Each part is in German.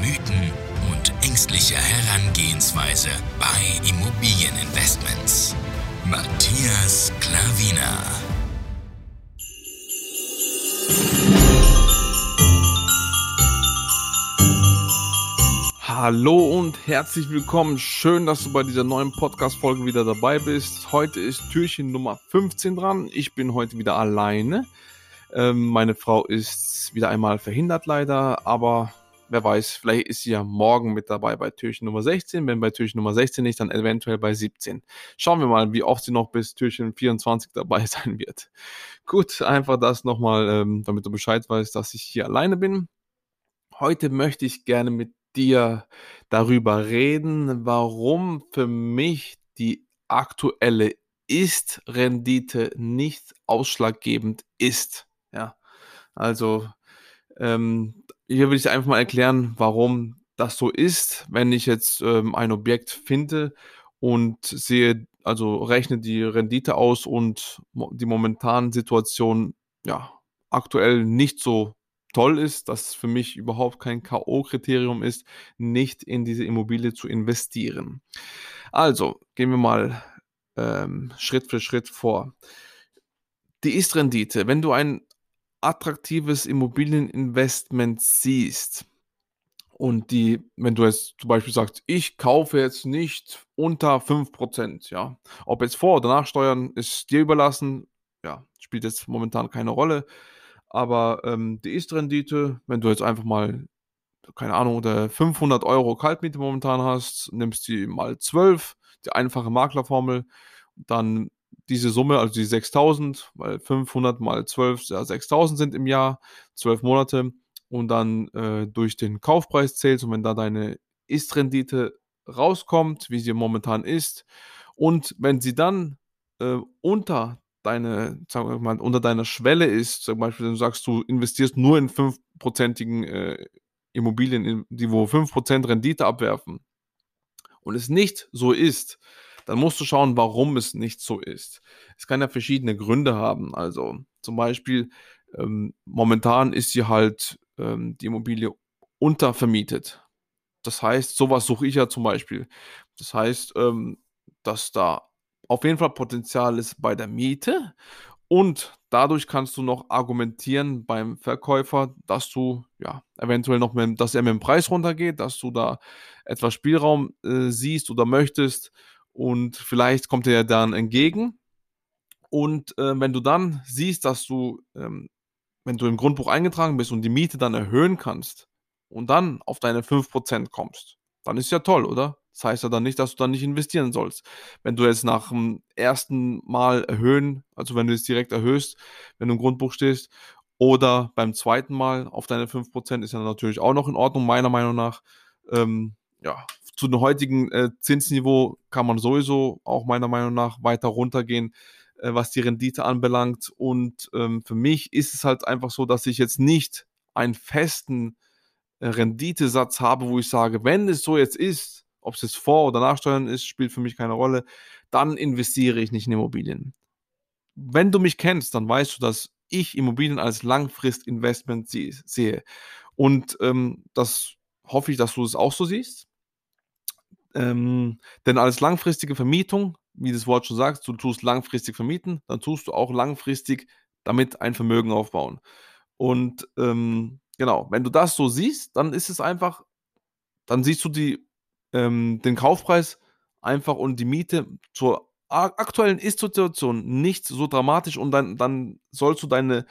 Mythen und ängstliche Herangehensweise bei Immobilieninvestments. Matthias Klavina. Hallo und herzlich willkommen. Schön, dass du bei dieser neuen Podcast-Folge wieder dabei bist. Heute ist Türchen Nummer 15 dran. Ich bin heute wieder alleine. Ähm, meine Frau ist wieder einmal verhindert leider, aber wer weiß, vielleicht ist sie ja morgen mit dabei bei Türchen Nummer 16. Wenn bei Türchen Nummer 16 nicht, dann eventuell bei 17. Schauen wir mal, wie oft sie noch bis Türchen 24 dabei sein wird. Gut, einfach das nochmal, ähm, damit du Bescheid weißt, dass ich hier alleine bin. Heute möchte ich gerne mit dir darüber reden, warum für mich die aktuelle Ist-Rendite nicht ausschlaggebend ist. Ja, also ähm, hier will ich einfach mal erklären, warum das so ist, wenn ich jetzt ähm, ein Objekt finde und sehe, also rechne die Rendite aus und die momentane Situation ja aktuell nicht so toll ist, dass für mich überhaupt kein K.O.-Kriterium ist, nicht in diese Immobilie zu investieren. Also gehen wir mal ähm, Schritt für Schritt vor. Die Ist-Rendite, wenn du ein attraktives Immobilieninvestment siehst und die, wenn du jetzt zum Beispiel sagst, ich kaufe jetzt nicht unter 5%, ja, ob jetzt vor oder nach Steuern ist dir überlassen, ja, spielt jetzt momentan keine Rolle, aber ähm, die Ist-Rendite, wenn du jetzt einfach mal, keine Ahnung, oder 500 Euro Kaltmiete momentan hast, nimmst die mal 12, die einfache Maklerformel, dann diese Summe, also die 6000, weil 500 mal 12 ja 6000 sind im Jahr, 12 Monate und dann äh, durch den Kaufpreis zählst und wenn da deine Ist-Rendite rauskommt, wie sie momentan ist und wenn sie dann äh, unter deine, sagen wir mal, unter deiner Schwelle ist, zum Beispiel, wenn du sagst, du investierst nur in 5%igen äh, Immobilien, die wo 5% Rendite abwerfen und es nicht so ist, dann musst du schauen, warum es nicht so ist. Es kann ja verschiedene Gründe haben. Also zum Beispiel, ähm, momentan ist sie halt ähm, die Immobilie untervermietet. Das heißt, sowas suche ich ja zum Beispiel. Das heißt, ähm, dass da auf jeden Fall Potenzial ist bei der Miete und dadurch kannst du noch argumentieren beim Verkäufer, dass du ja eventuell noch, mit, dass er mit dem Preis runtergeht, dass du da etwas Spielraum äh, siehst oder möchtest und vielleicht kommt er dann entgegen. Und äh, wenn du dann siehst, dass du, ähm, wenn du im Grundbuch eingetragen bist und die Miete dann erhöhen kannst und dann auf deine 5% kommst, dann ist ja toll, oder? Das heißt ja dann nicht, dass du dann nicht investieren sollst. Wenn du jetzt nach dem ersten Mal erhöhen, also wenn du es direkt erhöhst, wenn du im Grundbuch stehst, oder beim zweiten Mal auf deine 5%, ist ja natürlich auch noch in Ordnung, meiner Meinung nach. Ähm, ja, zu dem heutigen äh, Zinsniveau kann man sowieso auch meiner Meinung nach weiter runtergehen, äh, was die Rendite anbelangt. Und ähm, für mich ist es halt einfach so, dass ich jetzt nicht einen festen äh, Renditesatz habe, wo ich sage, wenn es so jetzt ist, ob es jetzt vor oder nach Steuern ist, spielt für mich keine Rolle, dann investiere ich nicht in Immobilien. Wenn du mich kennst, dann weißt du, dass ich Immobilien als Langfristinvestment sehe. Und ähm, das hoffe ich, dass du es auch so siehst. Ähm, denn als langfristige Vermietung, wie das Wort schon sagt, du tust langfristig vermieten, dann tust du auch langfristig damit ein Vermögen aufbauen. Und ähm, genau, wenn du das so siehst, dann ist es einfach, dann siehst du die, ähm, den Kaufpreis einfach und die Miete zur aktuellen Ist-Situation nicht so dramatisch und dann, dann sollst du deine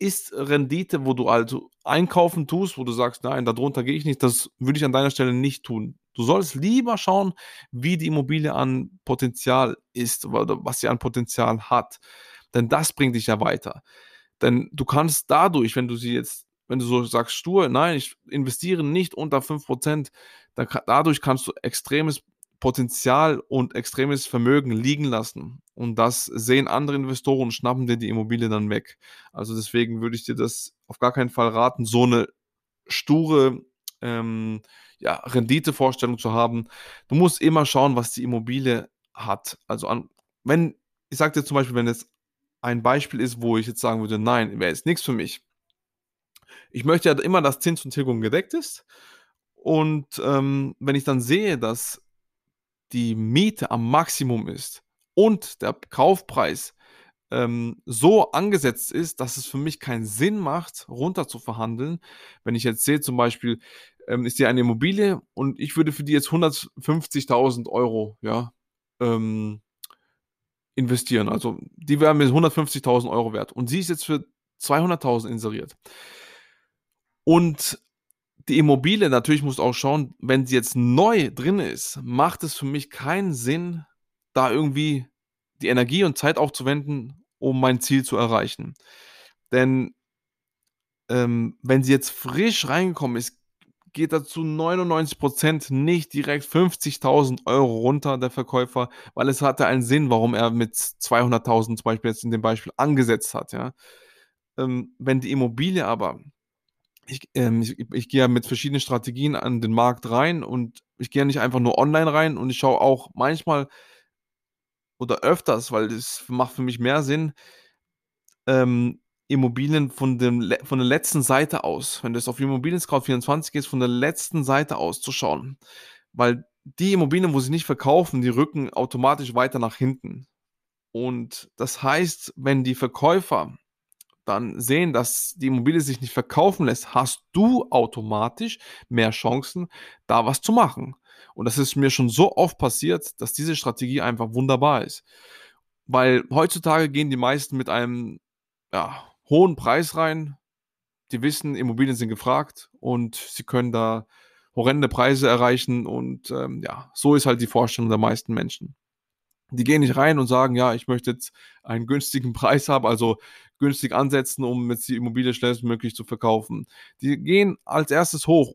Ist-Rendite, wo du also einkaufen tust, wo du sagst, nein, darunter gehe ich nicht, das würde ich an deiner Stelle nicht tun. Du sollst lieber schauen, wie die Immobilie an Potenzial ist was sie an Potenzial hat. Denn das bringt dich ja weiter. Denn du kannst dadurch, wenn du sie jetzt wenn du so sagst, stur, nein, ich investiere nicht unter 5%, dann, dadurch kannst du extremes Potenzial und extremes Vermögen liegen lassen. Und das sehen andere Investoren und schnappen dir die Immobilie dann weg. Also deswegen würde ich dir das auf gar keinen Fall raten, so eine sture ähm, ja, Renditevorstellung zu haben. Du musst immer schauen, was die Immobilie hat. Also an, wenn, ich sage dir zum Beispiel, wenn es ein Beispiel ist, wo ich jetzt sagen würde, nein, wäre jetzt nichts für mich. Ich möchte ja immer, dass Zins und Tilgung gedeckt ist. Und ähm, wenn ich dann sehe, dass die Miete am Maximum ist und der Kaufpreis ähm, so angesetzt ist, dass es für mich keinen Sinn macht, runter zu verhandeln. Wenn ich jetzt sehe, zum Beispiel, ähm, ist hier eine Immobilie und ich würde für die jetzt 150.000 Euro, ja, ähm, investieren. Also die wären mir 150.000 Euro wert und sie ist jetzt für 200.000 inseriert. Und die Immobilie, natürlich muss auch schauen, wenn sie jetzt neu drin ist, macht es für mich keinen Sinn, da irgendwie die Energie und Zeit aufzuwenden, um mein Ziel zu erreichen. Denn ähm, wenn sie jetzt frisch reingekommen ist, geht er zu 99% nicht direkt 50.000 Euro runter, der Verkäufer, weil es hatte einen Sinn, warum er mit 200.000 zum Beispiel jetzt in dem Beispiel angesetzt hat. Ja? Ähm, wenn die Immobilie aber ich, ähm, ich, ich gehe ja mit verschiedenen Strategien an den Markt rein und ich gehe ja nicht einfach nur online rein und ich schaue auch manchmal oder öfters, weil das macht für mich mehr Sinn, ähm, Immobilien von, dem, von der letzten Seite aus, wenn du es auf Immobilien Scout 24 gehst, von der letzten Seite aus zu schauen. Weil die Immobilien, wo sie nicht verkaufen, die rücken automatisch weiter nach hinten. Und das heißt, wenn die Verkäufer dann sehen, dass die Immobilie sich nicht verkaufen lässt, hast du automatisch mehr Chancen, da was zu machen. Und das ist mir schon so oft passiert, dass diese Strategie einfach wunderbar ist. Weil heutzutage gehen die meisten mit einem ja, hohen Preis rein. Die wissen, Immobilien sind gefragt und sie können da horrende Preise erreichen. Und ähm, ja, so ist halt die Vorstellung der meisten Menschen. Die gehen nicht rein und sagen, ja, ich möchte jetzt einen günstigen Preis haben, also günstig ansetzen, um jetzt die Immobilie schnellstmöglich zu verkaufen. Die gehen als erstes hoch,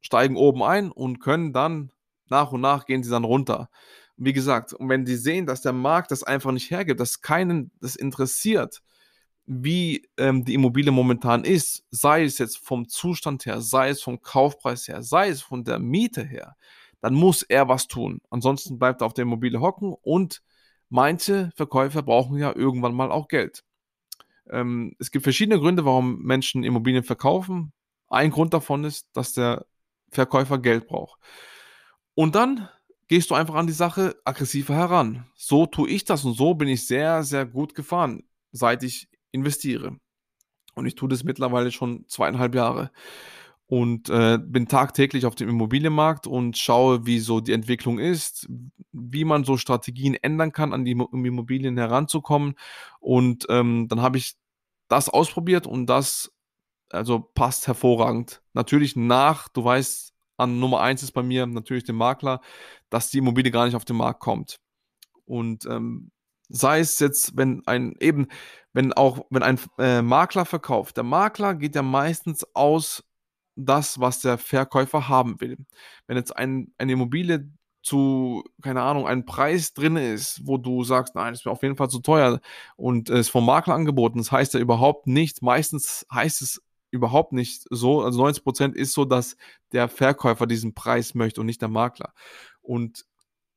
steigen oben ein und können dann nach und nach gehen sie dann runter. Wie gesagt, und wenn die sehen, dass der Markt das einfach nicht hergibt, dass keinen das interessiert, wie ähm, die Immobilie momentan ist, sei es jetzt vom Zustand her, sei es vom Kaufpreis her, sei es von der Miete her, dann muss er was tun. Ansonsten bleibt er auf der Immobilie hocken und manche Verkäufer brauchen ja irgendwann mal auch Geld. Ähm, es gibt verschiedene Gründe, warum Menschen Immobilien verkaufen. Ein Grund davon ist, dass der Verkäufer Geld braucht. Und dann gehst du einfach an die Sache aggressiver heran. So tue ich das und so bin ich sehr, sehr gut gefahren, seit ich investiere. Und ich tue das mittlerweile schon zweieinhalb Jahre und äh, bin tagtäglich auf dem Immobilienmarkt und schaue, wie so die Entwicklung ist, wie man so Strategien ändern kann, an die Immobilien heranzukommen. Und ähm, dann habe ich das ausprobiert und das also passt hervorragend. Natürlich nach, du weißt, an Nummer eins ist bei mir natürlich der Makler, dass die Immobilie gar nicht auf den Markt kommt. Und ähm, sei es jetzt, wenn ein eben, wenn auch, wenn ein äh, Makler verkauft, der Makler geht ja meistens aus das, was der Verkäufer haben will. Wenn jetzt ein, eine Immobilie zu, keine Ahnung, ein Preis drin ist, wo du sagst, nein, das ist mir auf jeden Fall zu teuer und es ist vom Makler angeboten, das heißt ja überhaupt nicht, meistens heißt es überhaupt nicht so, also 90 Prozent ist so, dass der Verkäufer diesen Preis möchte und nicht der Makler. Und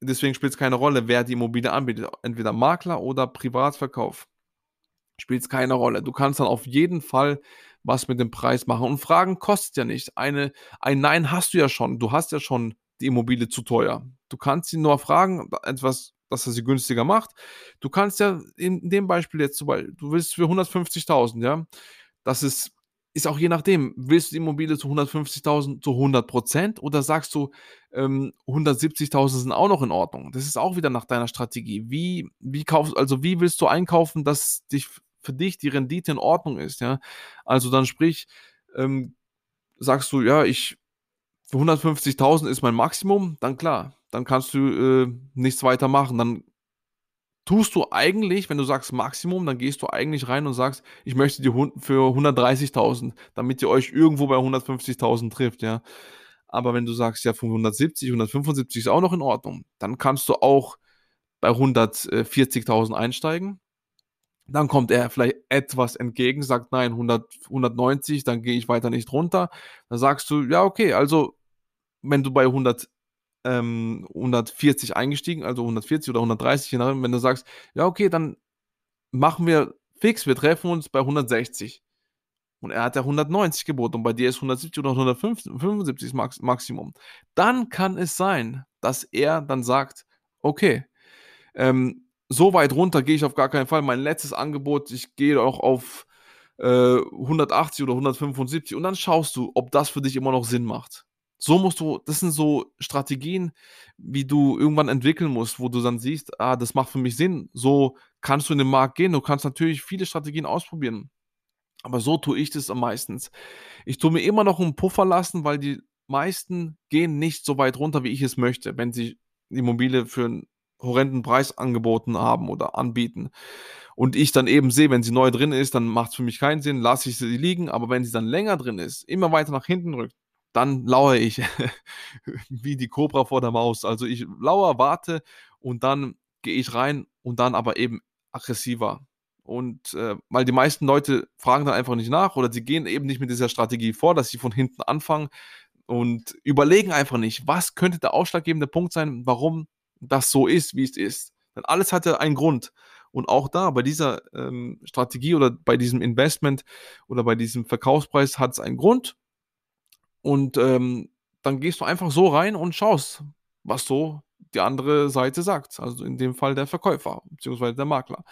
deswegen spielt es keine Rolle, wer die Immobilie anbietet, entweder Makler oder Privatverkauf. Spielt es keine Rolle. Du kannst dann auf jeden Fall was mit dem Preis machen. Und Fragen kostet ja nicht. Eine, ein Nein hast du ja schon. Du hast ja schon die Immobilie zu teuer. Du kannst sie nur fragen, etwas, dass er sie günstiger macht. Du kannst ja in dem Beispiel jetzt zum du willst für 150.000, ja. Das ist, ist auch je nachdem, willst du die Immobilie zu 150.000 zu 100 Prozent oder sagst du, ähm, 170.000 sind auch noch in Ordnung? Das ist auch wieder nach deiner Strategie. Wie, wie kaufst, also wie willst du einkaufen, dass dich für dich die Rendite in Ordnung ist, ja. Also dann sprich, ähm, sagst du, ja, ich, für 150.000 ist mein Maximum, dann klar, dann kannst du äh, nichts weiter machen, dann tust du eigentlich, wenn du sagst Maximum, dann gehst du eigentlich rein und sagst, ich möchte die für 130.000, damit ihr euch irgendwo bei 150.000 trifft, ja. Aber wenn du sagst, ja, von 170, 175 ist auch noch in Ordnung, dann kannst du auch bei 140.000 einsteigen. Dann kommt er vielleicht etwas entgegen, sagt nein, 100, 190, dann gehe ich weiter nicht runter. Dann sagst du, ja, okay, also wenn du bei 100 ähm, 140 eingestiegen, also 140 oder 130, je nachdem, wenn du sagst, ja, okay, dann machen wir fix, wir treffen uns bei 160. Und er hat ja 190 geboten und bei dir ist 170 oder 175 Max Maximum. Dann kann es sein, dass er dann sagt, okay, ähm, so weit runter gehe ich auf gar keinen Fall. Mein letztes Angebot, ich gehe auch auf äh, 180 oder 175 und dann schaust du, ob das für dich immer noch Sinn macht. So musst du, das sind so Strategien, wie du irgendwann entwickeln musst, wo du dann siehst, ah, das macht für mich Sinn. So kannst du in den Markt gehen. Du kannst natürlich viele Strategien ausprobieren. Aber so tue ich das am meisten. Ich tue mir immer noch einen Puffer lassen, weil die meisten gehen nicht so weit runter, wie ich es möchte, wenn sie die Immobilie für einen horrenden Preis angeboten haben oder anbieten. Und ich dann eben sehe, wenn sie neu drin ist, dann macht es für mich keinen Sinn, lasse ich sie liegen. Aber wenn sie dann länger drin ist, immer weiter nach hinten rückt, dann lauere ich wie die Cobra vor der Maus. Also ich lauere, warte und dann gehe ich rein und dann aber eben aggressiver. Und äh, weil die meisten Leute fragen dann einfach nicht nach oder sie gehen eben nicht mit dieser Strategie vor, dass sie von hinten anfangen und überlegen einfach nicht, was könnte der ausschlaggebende Punkt sein, warum das so ist, wie es ist. Denn alles hatte einen Grund. Und auch da, bei dieser ähm, Strategie oder bei diesem Investment oder bei diesem Verkaufspreis hat es einen Grund. Und ähm, dann gehst du einfach so rein und schaust, was so die andere Seite sagt. Also in dem Fall der Verkäufer bzw. der Makler.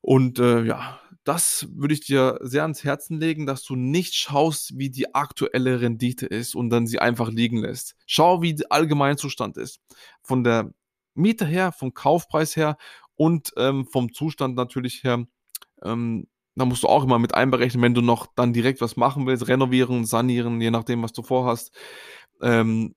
Und äh, ja, das würde ich dir sehr ans Herzen legen, dass du nicht schaust, wie die aktuelle Rendite ist und dann sie einfach liegen lässt. Schau, wie der Allgemeinzustand ist. Von der Miete her, vom Kaufpreis her und ähm, vom Zustand natürlich her. Ähm, da musst du auch immer mit einberechnen, wenn du noch dann direkt was machen willst, renovieren, sanieren, je nachdem, was du vorhast. Ähm,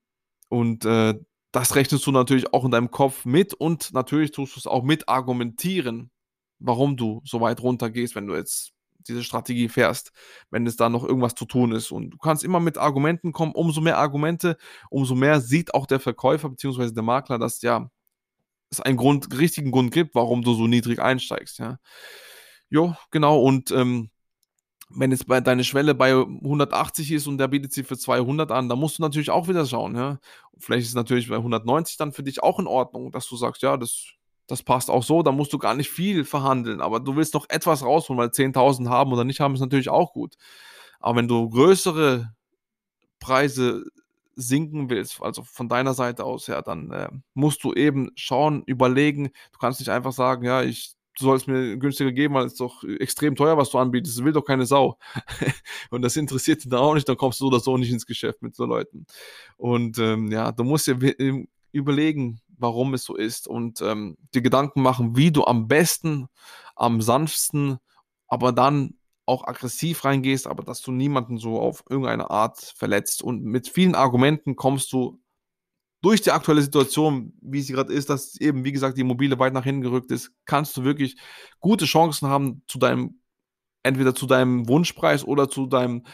und äh, das rechnest du natürlich auch in deinem Kopf mit und natürlich tust du es auch mit argumentieren, warum du so weit runter gehst, wenn du jetzt diese Strategie fährst, wenn es da noch irgendwas zu tun ist. Und du kannst immer mit Argumenten kommen. Umso mehr Argumente, umso mehr sieht auch der Verkäufer bzw. der Makler, dass ja es einen Grund, richtigen Grund gibt, warum du so niedrig einsteigst. Ja. Jo, genau. Und ähm, wenn jetzt bei deine Schwelle bei 180 ist und der bietet sie für 200 an, dann musst du natürlich auch wieder schauen. Ja? Vielleicht ist es natürlich bei 190 dann für dich auch in Ordnung, dass du sagst, ja, das, das passt auch so, da musst du gar nicht viel verhandeln, aber du willst noch etwas rausholen, weil 10.000 haben oder nicht haben ist natürlich auch gut. Aber wenn du größere Preise sinken willst, also von deiner Seite aus her, dann äh, musst du eben schauen, überlegen. Du kannst nicht einfach sagen, ja, ich du sollst mir günstiger geben, weil es doch extrem teuer, was du anbietest. Das will doch keine Sau. und das interessiert dich dann auch nicht, dann kommst du so oder so nicht ins Geschäft mit so Leuten. Und ähm, ja, du musst dir überlegen, warum es so ist und ähm, dir Gedanken machen, wie du am besten, am sanftesten, aber dann auch aggressiv reingehst, aber dass du niemanden so auf irgendeine Art verletzt. Und mit vielen Argumenten kommst du durch die aktuelle Situation, wie sie gerade ist, dass eben, wie gesagt, die Immobilie weit nach hinten gerückt ist, kannst du wirklich gute Chancen haben, zu deinem, entweder zu deinem Wunschpreis oder zu deinem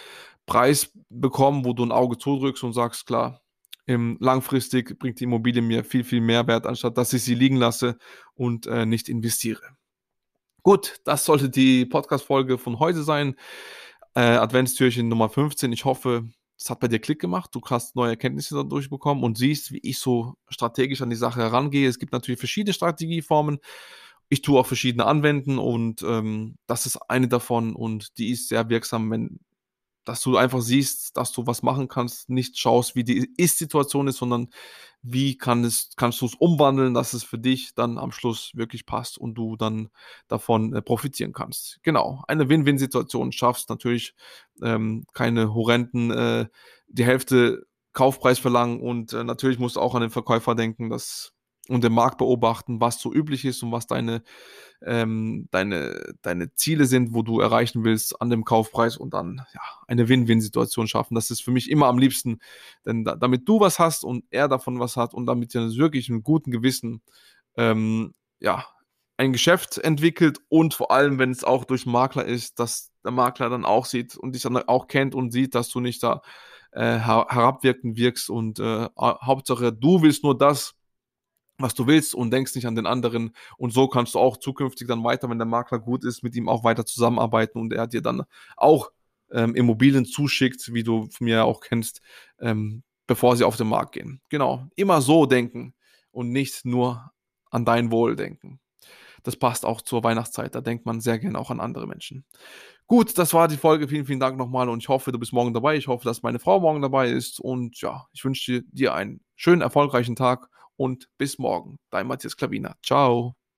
Preis bekommen, wo du ein Auge zudrückst und sagst, klar, im langfristig bringt die Immobilie mir viel, viel mehr Wert, anstatt dass ich sie liegen lasse und äh, nicht investiere. Gut, das sollte die Podcast-Folge von heute sein. Äh, Adventstürchen Nummer 15. Ich hoffe, es hat bei dir Klick gemacht, du hast neue Erkenntnisse dadurch bekommen und siehst, wie ich so strategisch an die Sache herangehe. Es gibt natürlich verschiedene Strategieformen. Ich tue auch verschiedene anwenden und ähm, das ist eine davon und die ist sehr wirksam, wenn dass du einfach siehst, dass du was machen kannst, nicht schaust, wie die Ist-Situation ist, sondern wie kann es, kannst du es umwandeln, dass es für dich dann am Schluss wirklich passt und du dann davon äh, profitieren kannst. Genau, eine Win-Win-Situation schaffst natürlich ähm, keine horrenden, äh, die Hälfte Kaufpreis verlangen und äh, natürlich musst du auch an den Verkäufer denken, dass und den Markt beobachten, was so üblich ist und was deine, ähm, deine, deine Ziele sind, wo du erreichen willst an dem Kaufpreis und dann ja, eine Win-Win-Situation schaffen. Das ist für mich immer am liebsten, denn da, damit du was hast und er davon was hat und damit ihr wirklich einen guten Gewissen ähm, ja, ein Geschäft entwickelt und vor allem, wenn es auch durch Makler ist, dass der Makler dann auch sieht und dich dann auch kennt und sieht, dass du nicht da äh, herabwirkend wirkst und äh, Hauptsache du willst nur das, was du willst und denkst nicht an den anderen und so kannst du auch zukünftig dann weiter, wenn der Makler gut ist, mit ihm auch weiter zusammenarbeiten und er dir dann auch ähm, Immobilien zuschickt, wie du von mir auch kennst, ähm, bevor sie auf den Markt gehen. Genau, immer so denken und nicht nur an dein Wohl denken das passt auch zur Weihnachtszeit. Da denkt man sehr gerne auch an andere Menschen. Gut, das war die Folge. Vielen, vielen Dank nochmal und ich hoffe, du bist morgen dabei. Ich hoffe, dass meine Frau morgen dabei ist und ja, ich wünsche dir einen schönen, erfolgreichen Tag und bis morgen. Dein Matthias Klavina. Ciao.